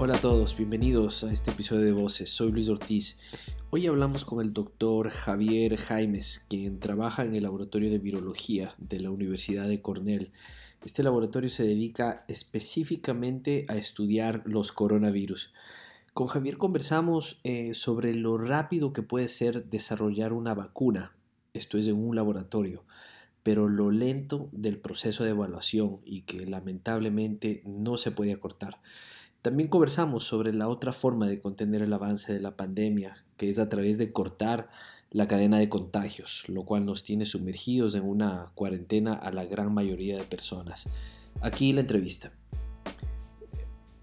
Hola a todos, bienvenidos a este episodio de Voces. Soy Luis Ortiz. Hoy hablamos con el doctor Javier Jaimes, quien trabaja en el Laboratorio de Virología de la Universidad de Cornell. Este laboratorio se dedica específicamente a estudiar los coronavirus. Con Javier conversamos eh, sobre lo rápido que puede ser desarrollar una vacuna, esto es en un laboratorio, pero lo lento del proceso de evaluación y que lamentablemente no se puede acortar. También conversamos sobre la otra forma de contener el avance de la pandemia, que es a través de cortar la cadena de contagios, lo cual nos tiene sumergidos en una cuarentena a la gran mayoría de personas. Aquí la entrevista.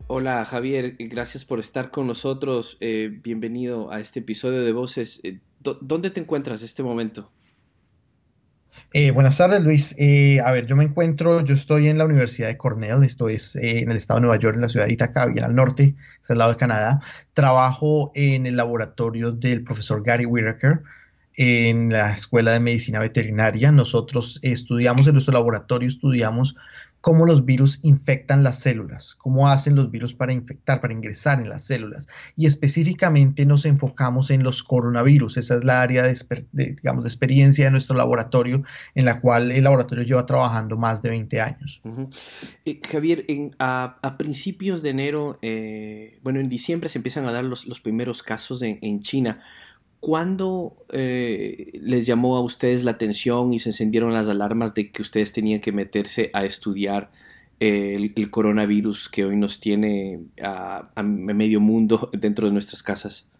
Hola Javier, gracias por estar con nosotros. Eh, bienvenido a este episodio de Voces. Eh, ¿Dónde te encuentras en este momento? Eh, buenas tardes, Luis. Eh, a ver, yo me encuentro, yo estoy en la Universidad de Cornell, esto es eh, en el estado de Nueva York, en la ciudad de Ithaca, bien al norte, es al lado de Canadá. Trabajo en el laboratorio del profesor Gary Whitaker en la Escuela de Medicina Veterinaria. Nosotros estudiamos en nuestro laboratorio, estudiamos cómo los virus infectan las células, cómo hacen los virus para infectar, para ingresar en las células. Y específicamente nos enfocamos en los coronavirus. Esa es la área de, digamos, de experiencia de nuestro laboratorio, en la cual el laboratorio lleva trabajando más de 20 años. Eh, Javier, a, principios de enero, eh, bueno, en diciembre se empiezan a dar los, primeros casos en China. ¿Cuándo eh, les llamó a ustedes la atención y se encendieron las alarmas de que ustedes tenían que meterse a estudiar el, coronavirus que hoy nos tiene a, medio mundo dentro de nuestras casas?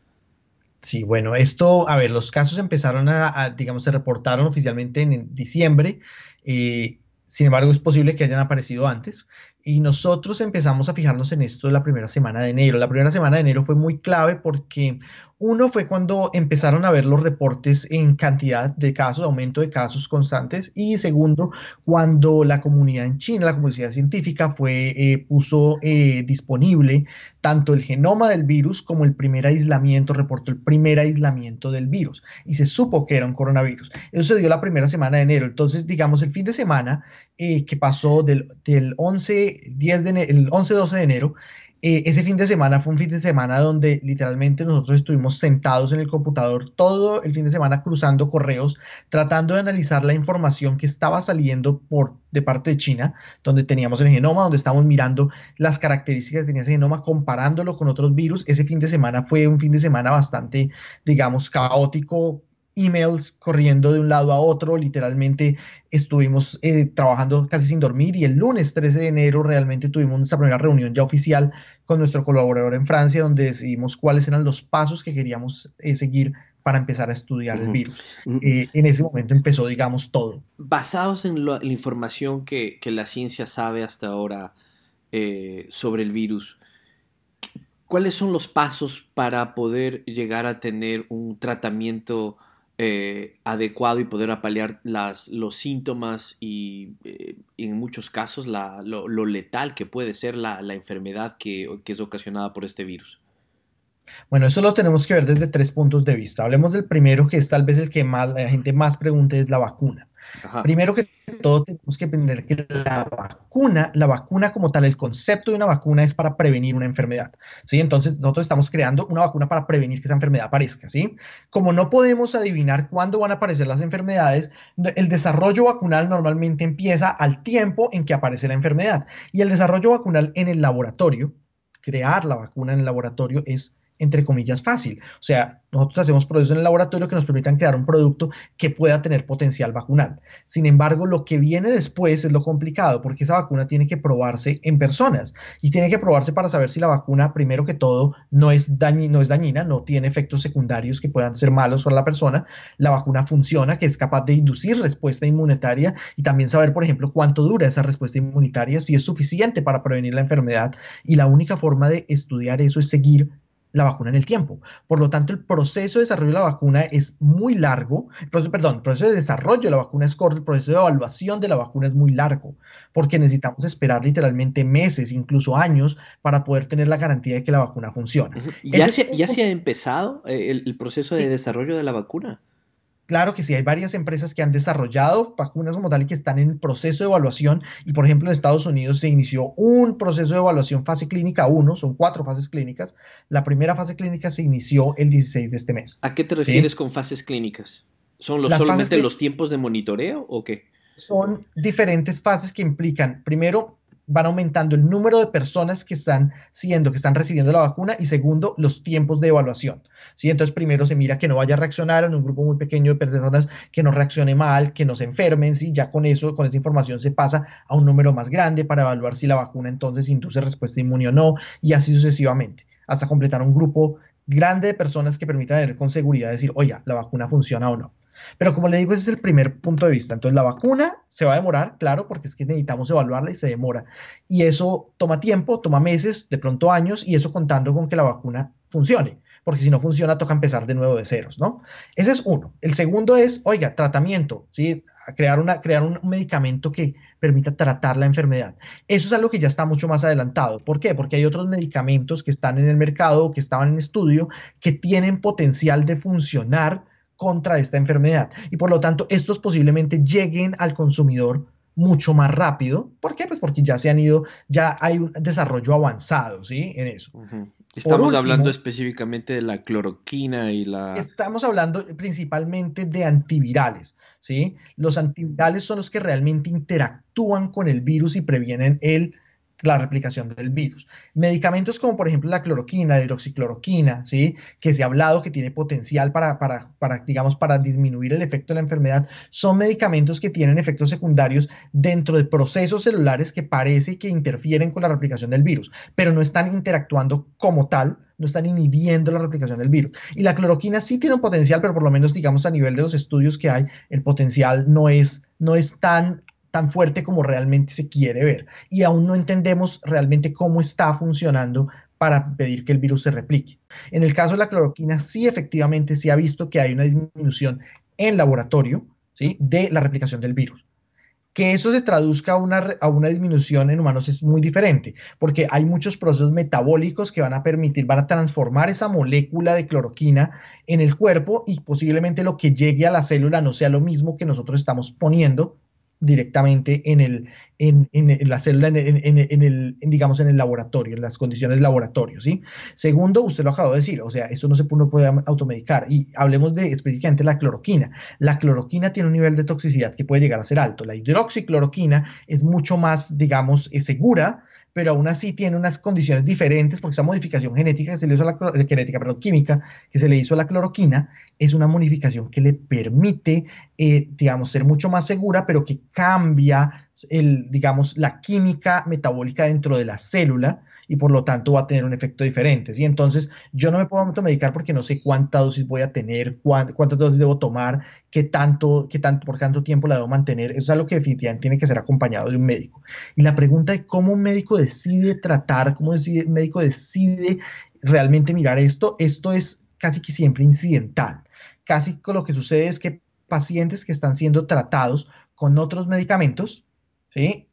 Sí, bueno, esto, a ver, los casos empezaron a, digamos, se reportaron oficialmente en, diciembre. Eh, sin embargo, es posible que hayan aparecido antes. Y nosotros empezamos a fijarnos en esto la primera semana de enero. La primera semana de enero fue muy clave porque uno fue cuando empezaron a ver los reportes en cantidad de casos, aumento de casos constantes. Y segundo, cuando la comunidad en China, la comunidad científica, fue, eh, puso eh, disponible tanto el genoma del virus como el primer aislamiento, reportó el primer aislamiento del virus. Y se supo que era un coronavirus. Eso se dio la primera semana de enero. Entonces, digamos, el fin de semana eh, que pasó del, del 11, 10 de el 11-12 de enero, eh, ese fin de semana fue un fin de semana donde literalmente nosotros estuvimos sentados en el computador todo el fin de semana cruzando correos, tratando de analizar la información que estaba saliendo por, de parte de China, donde teníamos el genoma, donde estábamos mirando las características que tenía ese genoma, comparándolo con otros virus. Ese fin de semana fue un fin de semana bastante, digamos, caótico emails corriendo de un lado a otro, literalmente estuvimos eh, trabajando casi sin dormir y el lunes 13 de enero realmente tuvimos nuestra primera reunión ya oficial con nuestro colaborador en Francia donde decidimos cuáles eran los pasos que queríamos eh, seguir para empezar a estudiar el virus. Eh, en ese momento empezó, digamos, todo. Basados en la información que, que, la ciencia sabe hasta ahora sobre el virus, ¿cuáles son los pasos para poder llegar a tener un tratamiento eh, adecuado y poder apalear las, los síntomas y eh, en muchos casos lo, letal que puede ser la, enfermedad que, que, es ocasionada por este virus. Bueno, eso lo tenemos que ver desde tres puntos de vista. Hablemos del primero, que es tal vez el que más la gente más pregunta, es la vacuna. Primero que todo tenemos que entender que la vacuna, la vacuna como tal, el concepto de una vacuna es para prevenir una enfermedad, ¿sí? Entonces nosotros estamos creando una vacuna para prevenir que esa enfermedad aparezca, ¿sí? Como no podemos adivinar cuándo van a aparecer las enfermedades, el desarrollo vacunal normalmente empieza al tiempo en que aparece la enfermedad y el desarrollo vacunal en el laboratorio, crear la vacuna en el laboratorio es entre comillas, fácil. O sea, nosotros hacemos procesos en el laboratorio que nos permitan crear un producto que pueda tener potencial vacunal. Sin embargo, lo que viene después es lo complicado, porque esa vacuna tiene que probarse en personas y tiene que probarse para saber si la vacuna, primero que todo, no es, no es dañina, no tiene efectos secundarios que puedan ser malos para la persona. La vacuna funciona, que es capaz de inducir respuesta inmunitaria y también saber, por ejemplo, cuánto dura esa respuesta inmunitaria, si es suficiente para prevenir la enfermedad. Y la única forma de estudiar eso es seguir la vacuna en el tiempo. Por lo tanto, el proceso de desarrollo de la vacuna es muy largo, perdón, el proceso de desarrollo de la vacuna es corto, el proceso de evaluación de la vacuna es muy largo, porque necesitamos esperar literalmente meses, incluso años, para poder tener la garantía de que la vacuna funciona. ¿Ya, se, ¿Ya se ha empezado eh, el, proceso de desarrollo de la vacuna? Claro que sí, hay varias empresas que han desarrollado vacunas como tal y que están en proceso de evaluación. Y por ejemplo, en Estados Unidos se inició un proceso de evaluación fase clínica 1, son cuatro fases clínicas. La primera fase clínica se inició el 16 de este mes. ¿A qué te refieres con fases clínicas? ¿Son los, solamente los tiempos de monitoreo o qué? Son diferentes fases que implican, primero, van aumentando el número de personas que están siendo, que están recibiendo la vacuna y segundo, los tiempos de evaluación. ¿sí? Entonces, primero se mira que no vaya a reaccionar en un grupo muy pequeño de personas que no reaccione mal, que no se enfermen, ¿sí? ya con eso, con esa información se pasa a un número más grande para evaluar si la vacuna entonces induce respuesta inmune o no y así sucesivamente, hasta completar un grupo grande de personas que permita tener con seguridad decir, oye, la vacuna funciona o no. Pero como le digo, ese es el primer punto de vista. Entonces, la vacuna se va a demorar, claro, porque es que necesitamos evaluarla y se demora. Y eso toma tiempo, toma meses, de pronto años, y eso contando con que la vacuna funcione. Porque si no funciona, toca empezar de nuevo de ceros, ¿no? Ese es uno. El segundo es, oiga, tratamiento, ¿sí? Crear, una, crear un medicamento que permita tratar la enfermedad. Eso es algo que ya está mucho más adelantado. ¿Por qué? Porque hay otros medicamentos que están en el mercado, que estaban en estudio, que tienen potencial de funcionar contra esta enfermedad. Y por lo tanto, estos posiblemente lleguen al consumidor mucho más rápido. ¿Por qué? Pues porque ya se han ido, ya hay un desarrollo avanzado, ¿sí? En eso. Estamos hablando específicamente de la cloroquina y la... Estamos hablando principalmente de antivirales, ¿sí? Los antivirales son los que realmente interactúan con el virus y previenen el la replicación del virus. Medicamentos como por ejemplo la cloroquina, la hidroxicloroquina, ¿sí? que se ha hablado que tiene potencial para, para, para, digamos, para disminuir el efecto de la enfermedad, son medicamentos que tienen efectos secundarios dentro de procesos celulares que parece que interfieren con la replicación del virus, pero no están interactuando como tal no están inhibiendo la replicación del virus. Y la cloroquina sí tiene un potencial, pero por lo menos, digamos, a nivel de los estudios que hay, el potencial no es, no es tan tan fuerte como realmente se quiere ver. Y aún no entendemos realmente cómo está funcionando para pedir que el virus se replique. En el caso de la cloroquina, sí efectivamente se ha visto que hay una disminución en laboratorio ¿sí? de la replicación del virus. Que eso se traduzca a una, a una disminución en humanos es muy diferente, porque hay muchos procesos metabólicos que van a permitir, van a transformar esa molécula de cloroquina en el cuerpo y posiblemente lo que llegue a la célula no sea lo mismo que nosotros estamos poniendo directamente en, el, en, la célula, en, el, digamos, en el laboratorio, en las condiciones laboratorio, ¿sí? Segundo, usted lo acabó de decir, o sea, eso no se puede automedicar. Y hablemos de específicamente la cloroquina. La cloroquina tiene un nivel de toxicidad que puede llegar a ser alto. La hidroxicloroquina es mucho más, digamos, segura, pero aún así tiene unas condiciones diferentes porque esa modificación genética que se le hizo a la perdón, química que se le hizo a la cloroquina es una modificación que le permite, eh, digamos, ser mucho más segura, pero que cambia el, digamos, la química metabólica dentro de la célula y por lo tanto va a tener un efecto diferente. ¿sí? Entonces, yo no me puedo automedicar porque no sé cuánta dosis voy a tener, cuántas dosis debo tomar, qué tanto, qué tanto, por cuánto tiempo la debo mantener. Eso es algo que definitivamente tiene que ser acompañado de un médico. Y la pregunta de cómo un médico decide tratar, cómo decide, un médico decide realmente mirar esto, esto es casi que siempre incidental. Casi lo que sucede es que pacientes que están siendo tratados con otros medicamentos, ¿sí?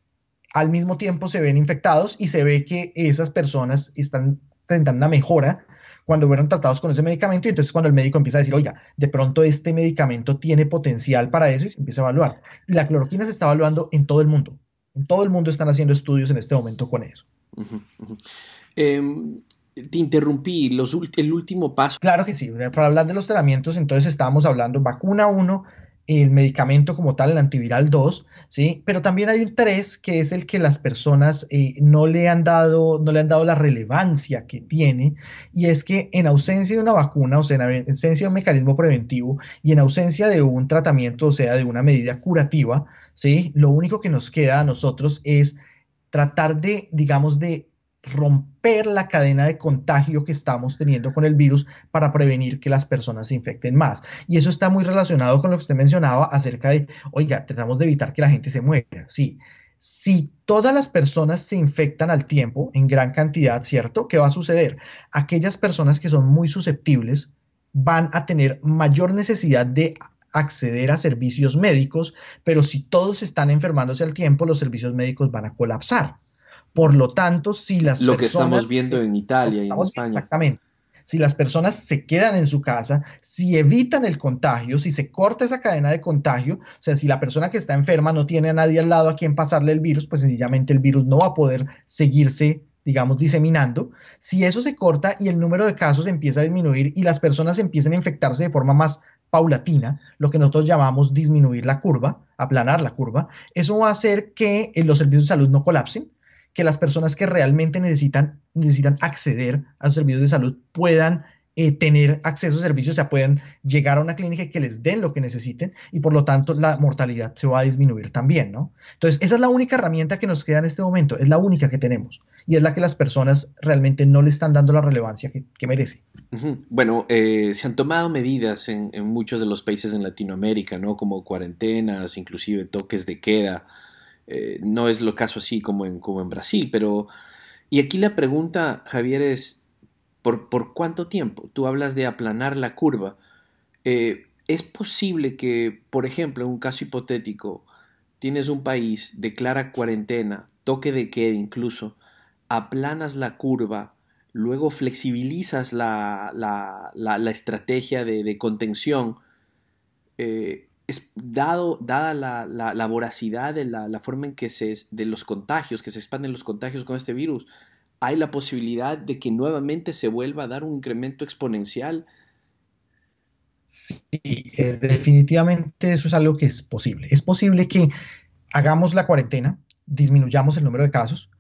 Al mismo tiempo se ven infectados y se ve que esas personas están presentando una mejora cuando fueron tratados con ese medicamento y entonces cuando el médico empieza a decir, oiga, de pronto este medicamento tiene potencial para eso y se empieza a evaluar. Y la cloroquina se está evaluando en todo el mundo. En todo el mundo están haciendo estudios en este momento con eso. Em, te interrumpí, los, el último paso. Claro que sí, para hablar de los tratamientos, entonces estábamos hablando vacuna 1, el medicamento como tal, el antiviral 2, ¿sí? Pero también hay un 3 que es el que las personas eh, no, le han dado, no le han dado la relevancia que tiene y es que en ausencia de una vacuna, o sea, en ausencia de un mecanismo preventivo y en ausencia de un tratamiento, o sea, de una medida curativa, ¿sí? Lo único que nos queda a nosotros es tratar de, digamos, de romper la cadena de contagio que estamos teniendo con el virus para prevenir que las personas se infecten más. Y eso está muy relacionado con lo que usted mencionaba acerca de, oiga, tratamos de evitar que la gente se muera. Sí, si todas las personas se infectan al tiempo, en gran cantidad, ¿cierto? ¿Qué va a suceder? Aquellas personas que son muy susceptibles van a tener mayor necesidad de acceder a servicios médicos, pero si todos están enfermándose al tiempo, los servicios médicos van a colapsar. Por lo tanto, si las Lo que estamos viendo en Italia y en España. Exactamente. si las personas se quedan en su casa, si evitan el contagio, si se corta esa cadena de contagio, o sea, si la persona que está enferma no tiene a nadie al lado a quien pasarle el virus, pues sencillamente el virus no va a poder seguirse digamos, diseminando, si eso se corta y el número de casos empieza a disminuir y las personas empiezan a infectarse de forma más paulatina, lo que nosotros llamamos disminuir la curva, aplanar la curva, eso va a hacer que eh, los servicios de salud no colapsen, que las personas que realmente necesitan, necesitan acceder a los servicios de salud puedan eh, tener acceso a servicios, o sea, puedan llegar a una clínica que les den lo que necesiten y por lo tanto la mortalidad se va a disminuir también, ¿no? Entonces, esa es la única herramienta que nos queda en este momento, es la única que tenemos y es la que las personas realmente no le están dando la relevancia que, merece. Bueno, eh, se han tomado medidas en, muchos de los países en Latinoamérica, ¿no? Como cuarentenas, inclusive toques de queda. Eh, no es lo caso así como en, como en Brasil, pero... Y aquí la pregunta, Javier, es, ¿Por, cuánto tiempo? Tú hablas de aplanar la curva. Eh, ¿Es posible que, por ejemplo, en un caso hipotético, tienes un país, declara cuarentena, toque de queda incluso, aplanas la curva, luego flexibilizas la, estrategia de, contención, eh, es, dado, dada la, voracidad de la, forma en que se, de los contagios, que se expanden los contagios con este virus, hay la posibilidad de que nuevamente se vuelva a dar un incremento exponencial. Sí, definitivamente eso es algo que es posible. Es posible que hagamos la cuarentena, disminuyamos el número de casos,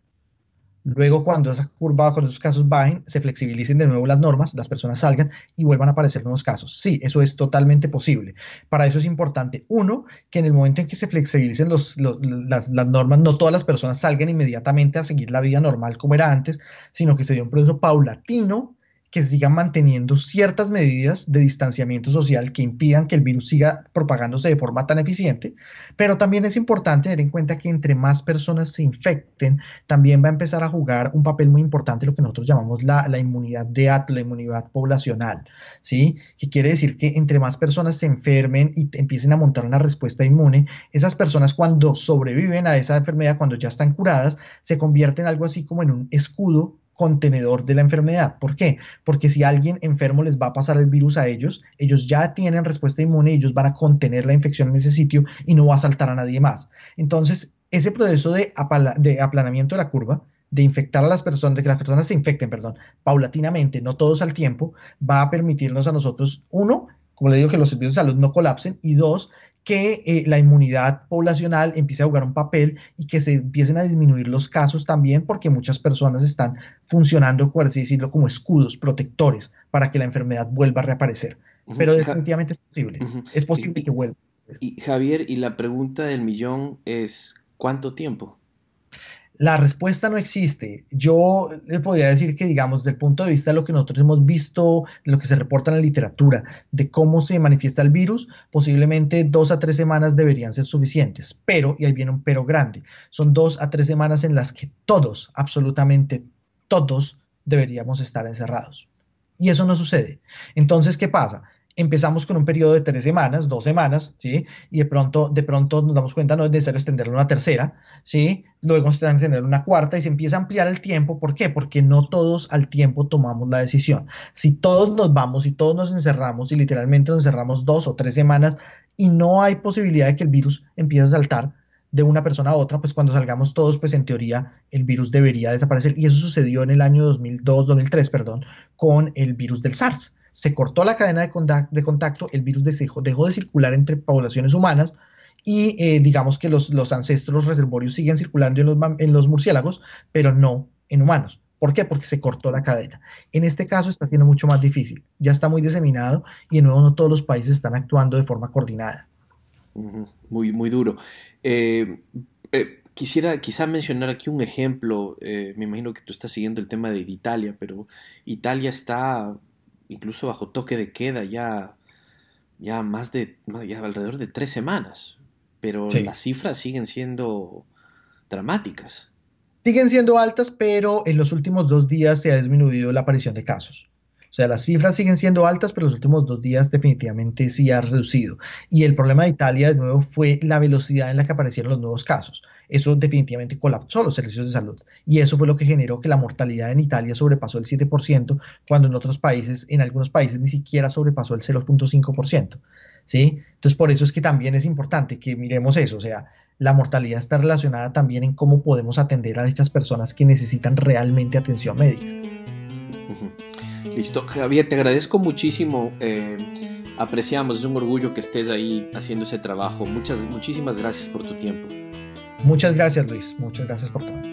Luego, cuando esa curva, cuando esos casos bajen, se flexibilicen de nuevo las normas, las personas salgan y vuelvan a aparecer nuevos casos. Sí, eso es totalmente posible. Para eso es importante, uno, que en el momento en que se flexibilicen las, las, normas, no todas las personas salgan inmediatamente a seguir la vida normal como era antes, sino que se dé un proceso paulatino que sigan manteniendo ciertas medidas de distanciamiento social que impidan que el virus siga propagándose de forma tan eficiente, pero también es importante tener en cuenta que entre más personas se infecten, también va a empezar a jugar un papel muy importante lo que nosotros llamamos la, inmunidad de la inmunidad poblacional, ¿sí? Que quiere decir que entre más personas se enfermen y empiecen a montar una respuesta inmune, esas personas cuando sobreviven a esa enfermedad, cuando ya están curadas, se convierten en algo así como en un escudo contenedor de la enfermedad. ¿Por qué? Porque si alguien enfermo les va a pasar el virus a ellos, ellos ya tienen respuesta inmune y ellos van a contener la infección en ese sitio y no va a saltar a nadie más. Entonces, ese proceso de, de aplanamiento de la curva, de infectar a las personas, de que las personas se infecten, perdón, paulatinamente, no todos al tiempo, va a permitirnos a nosotros, uno, como le digo, que los servicios de salud no colapsen y dos, que eh, la inmunidad poblacional empiece a jugar un papel y que se empiecen a disminuir los casos también porque muchas personas están funcionando, por así decirlo, como escudos protectores para que la enfermedad vuelva a reaparecer. Pero definitivamente es posible, es posible que vuelva. Y Javier, y la pregunta del millón es, ¿cuánto tiempo? La respuesta no existe. Yo le podría decir que, digamos, desde el punto de vista de lo que nosotros hemos visto, lo que se reporta en la literatura, de cómo se manifiesta el virus, posiblemente dos a tres semanas deberían ser suficientes. Pero, y ahí viene un pero grande, son dos a tres semanas en las que todos, absolutamente todos, deberíamos estar encerrados. Y eso no sucede. Entonces, ¿qué pasa? Empezamos con un periodo de tres semanas, dos semanas, ¿sí? Y de pronto, de pronto nos damos cuenta, no es necesario extenderlo una tercera, ¿sí? Luego se una cuarta y se empieza a ampliar el tiempo. ¿Por qué? Porque no todos al tiempo tomamos la decisión. Si todos nos vamos y todos nos encerramos y literalmente nos encerramos dos o tres semanas y no hay posibilidad de que el virus empiece a saltar, de una persona a otra, pues cuando salgamos todos, pues en teoría el virus debería desaparecer. Y eso sucedió en el año 2002, 2003, perdón, con el virus del SARS se cortó la cadena de contacto, el virus dejó, de circular entre poblaciones humanas y eh, digamos que los, ancestros reservorios siguen circulando en los, en los murciélagos, pero no en humanos. ¿Por qué? Porque se cortó la cadena. En este caso está siendo mucho más difícil. Ya está muy diseminado y de nuevo no todos los países están actuando de forma coordinada. Muy, muy duro. Eh, eh, quisiera quizá mencionar aquí un ejemplo. me imagino que tú estás siguiendo el tema de Italia, pero Italia está incluso bajo toque de queda ya, ya más de, ya alrededor de tres semanas. Pero las cifras siguen siendo dramáticas. Siguen siendo altas, pero en los últimos dos días se ha disminuido la aparición de casos. O sea, las cifras siguen siendo altas, pero los últimos dos días definitivamente sí ha reducido. Y el problema de Italia, de nuevo, fue la velocidad en la que aparecieron los nuevos casos. Eso definitivamente colapsó los servicios de salud. Y eso fue lo que generó que la mortalidad en Italia sobrepasó el 7%, cuando en otros países, en algunos países, ni siquiera sobrepasó el 0.5%. ¿Sí? Entonces, por eso es que también es importante que miremos eso. O sea, la mortalidad está relacionada también en cómo podemos atender a estas personas que necesitan realmente atención médica. Listo. Javier, te agradezco muchísimo. Eh, apreciamos, es un orgullo que estés ahí haciendo ese trabajo. Muchas, muchísimas gracias por tu tiempo. Muchas gracias, Luis. Muchas gracias por todo.